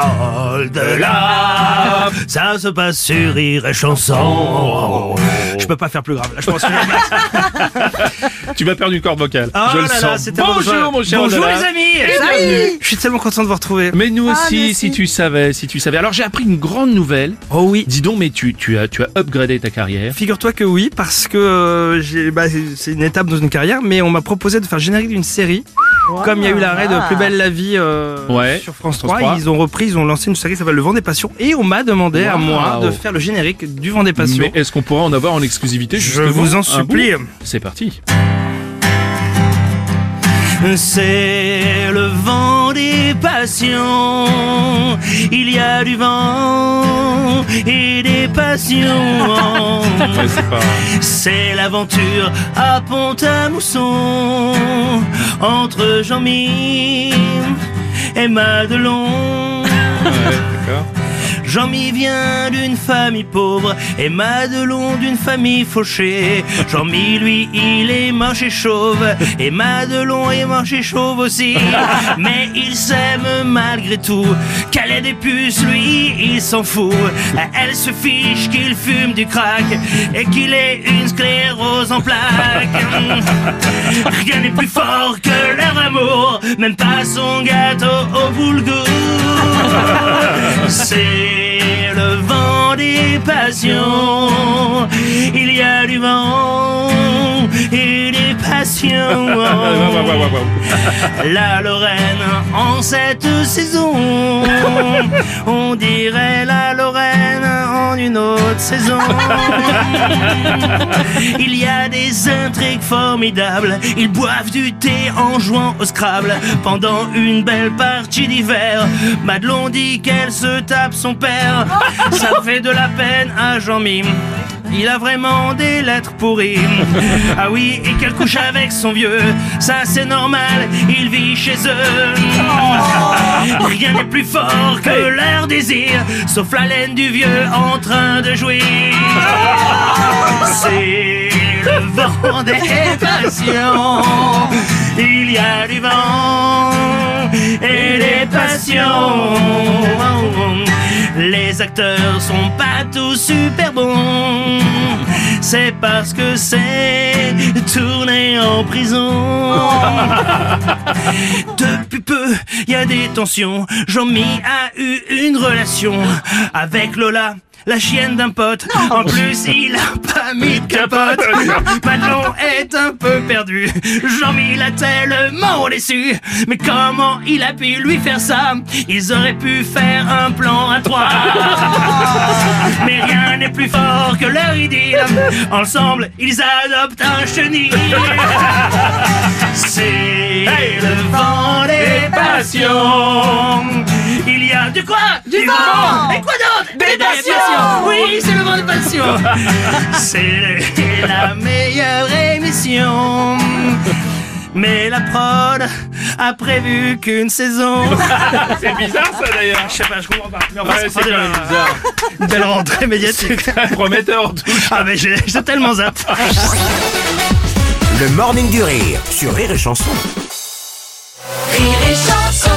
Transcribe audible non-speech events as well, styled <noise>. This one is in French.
De là, ça se passe sur Rire et Chanson. Je peux pas faire plus grave. Là, je pense que <laughs> Tu m'as perdu une corde vocale. Oh je le là là, sens. c'était Bonjour bon, mon cher Bonjour Andala. les amis. bienvenue. Je suis tellement content de vous retrouver. Mais nous aussi, nous aussi. si tu savais, si tu savais. Alors j'ai appris une grande nouvelle. Oh oui. Dis donc, mais tu, tu as, tu as upgradé ta carrière. Figure-toi que oui, parce que euh, j'ai, bah, c'est- c'est une étape dans une carrière, mais on m'a proposé de faire le générique d'une série. Comme il y a eu l'arrêt de Plus belle la vie euh, Ouais, sur France France 3, 3. ils ont repris, ils ont lancé une série qui s'appelle Le Vent des Passions, et on m'a demandé à moi de faire le générique du Vent des Passions. Mais est-ce qu'on pourra en avoir en exclusivité Je vous en un supplie. bout C'est parti. C'est le vent des passions. Il y a du vent et des passions. C'est l'aventure à Pont-à-Mousson entre Jean-Mi et Madelon. Jean-Mi vient d'une famille pauvre et Madelon d'une famille fauchée. Jean-Mi, lui, il est moche et chauve et Madelon est moche et chauve aussi. <laughs> Mais il s'aime malgré tout. Qu'elle ait des puces, lui, il s'en fout. Elle se fiche qu'il fume du crack et qu'il ait une sclérose en plaques. <laughs> Rien n'est plus fort que leur amour, même pas son gâteau au boulgour. <laughs> C'est passions. Il y a du vent et des passions. <laughs> La Lorraine en cette saison. On dirait la une autre saison. <laughs> Il y a des intrigues formidables. Ils boivent du thé en jouant au Scrabble. Pendant une belle partie d'hiver, Madelon dit qu'elle se tape son père. Ça fait de la peine à Jean-Mime. Il a vraiment des lettres pourries. Ah oui, et qu'elle couche avec son vieux. Ça c'est normal, il vit chez eux. Rien n'est plus fort que leur désir, sauf la laine du vieux en train de jouir. C'est le vent des passions. Il y a du vent et des passions. Les acteurs sont pas tous super bons. C'est parce que c'est tourné en prison. <laughs> Depuis peu, il y a des tensions. Jean-Mi a eu une relation avec Lola. La chienne d'un pote. En plus, il a pas mis de capote. <laughs> Madelon est un peu perdu. Jean-Mi l'a tellement déçu. Mais comment il a pu lui faire ça? Ils auraient pu faire un plan à trois. Plus fort que leur idylle. <laughs> Ensemble, ils adoptent un chenil. C'est le vent des passions. Il y a du quoi? Du, vent. Et quoi d'autre? Des, passions. Oui, c'est le vent des passions. <laughs> c'est la meilleure émission. Mais la prod a prévu qu'une saison. <laughs> C'est bizarre ça d'ailleurs. Je sais pas, je comprends pas. Mais enfin, Ouais, c'est pas bizarre. une belle rentrée médiatique. C'est prometteur en tout. Ah mais j'ai j'ai tellement zapp. Le morning du rire sur Rire et Chanson. Rire et chanson